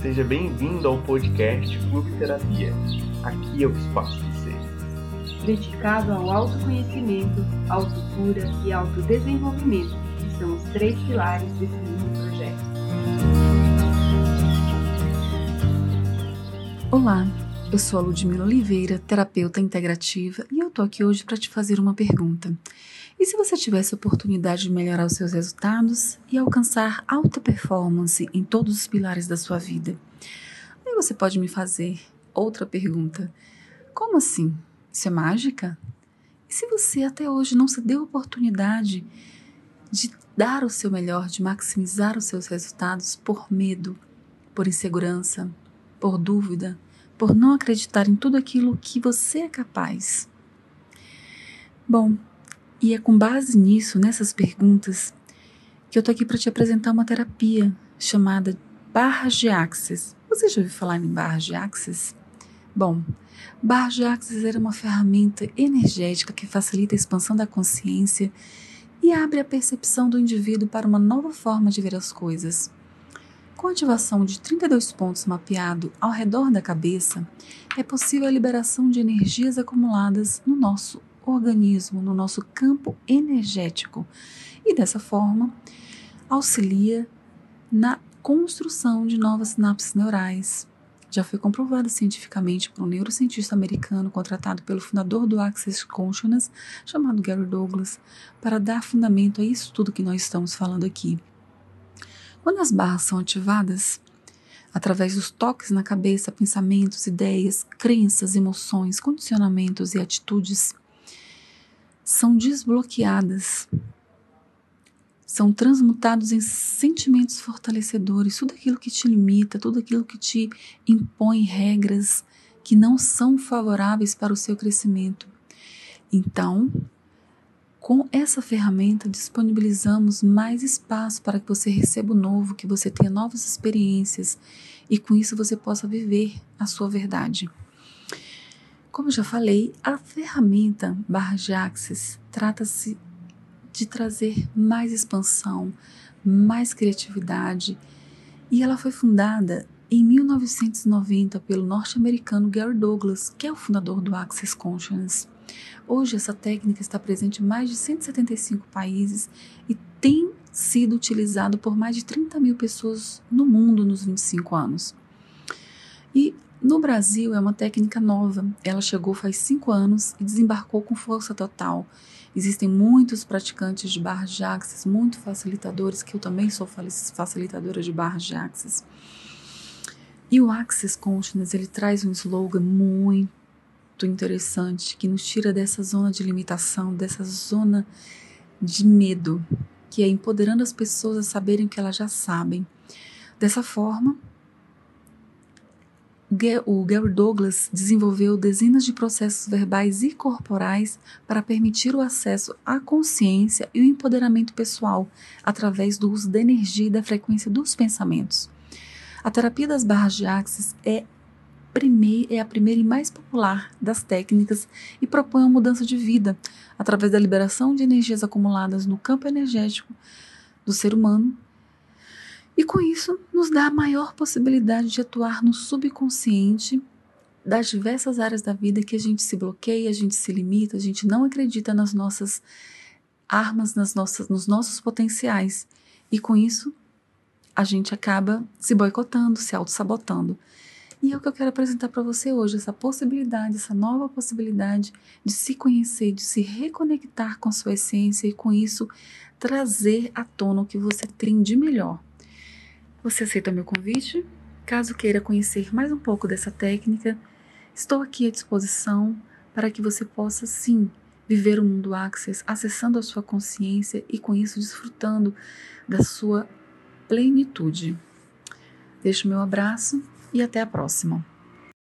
Seja bem-vindo ao podcast Clube Terapia. Aqui é o espaço de ser. Dedicado ao autoconhecimento, autocura e autodesenvolvimento, que são os três pilares desse lindo projeto. Olá, eu sou a Ludmila Oliveira, terapeuta integrativa, e eu tô aqui hoje para te fazer uma pergunta. E se você tivesse a oportunidade de melhorar os seus resultados e alcançar alta performance em todos os pilares da sua vida? Aí você pode me fazer outra pergunta. Como assim? Isso é mágica? E se você até hoje não se deu a oportunidade de dar o seu melhor, de maximizar os seus resultados por medo, por insegurança, por dúvida, por não acreditar em tudo aquilo que você é capaz? Bom, e é com base nisso, nessas perguntas, que eu tô aqui para te apresentar uma terapia chamada barras de Axis. Você já ouviu falar em barras de Axis? Bom, barras de Axis era uma ferramenta energética que facilita a expansão da consciência e abre a percepção do indivíduo para uma nova forma de ver as coisas. Com a ativação de 32 pontos mapeados ao redor da cabeça, é possível a liberação de energias acumuladas no nosso organismo, no nosso campo energético e dessa forma auxilia na construção de novas sinapses neurais. Já foi comprovado cientificamente por um neurocientista americano contratado pelo fundador do Access Consciousness, chamado Gary Douglas, para dar fundamento a isso tudo que nós estamos falando aqui. Quando as barras são ativadas, através dos toques na cabeça, pensamentos, ideias, crenças, emoções, condicionamentos e atitudes, são desbloqueadas, são transmutados em sentimentos fortalecedores, tudo aquilo que te limita, tudo aquilo que te impõe regras que não são favoráveis para o seu crescimento. Então, com essa ferramenta, disponibilizamos mais espaço para que você receba o novo, que você tenha novas experiências e com isso você possa viver a sua verdade. Como já falei, a ferramenta barra de Axis trata-se de trazer mais expansão, mais criatividade, e ela foi fundada em 1990 pelo norte-americano Gary Douglas, que é o fundador do Access Consciousness. Hoje essa técnica está presente em mais de 175 países e tem sido utilizado por mais de 30 mil pessoas no mundo nos 25 anos. E no Brasil é uma técnica nova. Ela chegou faz cinco anos e desembarcou com força total. Existem muitos praticantes de barras de axis, muito facilitadores, que eu também sou facilitadora de barras de axis. E o Access Consciousness, ele traz um slogan muito interessante que nos tira dessa zona de limitação, dessa zona de medo, que é empoderando as pessoas a saberem o que elas já sabem. Dessa forma, o Gary Douglas desenvolveu dezenas de processos verbais e corporais para permitir o acesso à consciência e o empoderamento pessoal através do uso da energia e da frequência dos pensamentos. A terapia das barras de axis é, é a primeira e mais popular das técnicas e propõe uma mudança de vida através da liberação de energias acumuladas no campo energético do ser humano e com isso, nos dá a maior possibilidade de atuar no subconsciente das diversas áreas da vida que a gente se bloqueia, a gente se limita, a gente não acredita nas nossas armas, nas nossas, nos nossos potenciais. E com isso, a gente acaba se boicotando, se auto-sabotando. E é o que eu quero apresentar para você hoje, essa possibilidade, essa nova possibilidade de se conhecer, de se reconectar com a sua essência e com isso trazer à tona o que você tem de melhor. Você aceita meu convite? Caso queira conhecer mais um pouco dessa técnica, estou aqui à disposição para que você possa sim viver o mundo Access, acessando a sua consciência e com isso desfrutando da sua plenitude. Deixo meu abraço e até a próxima.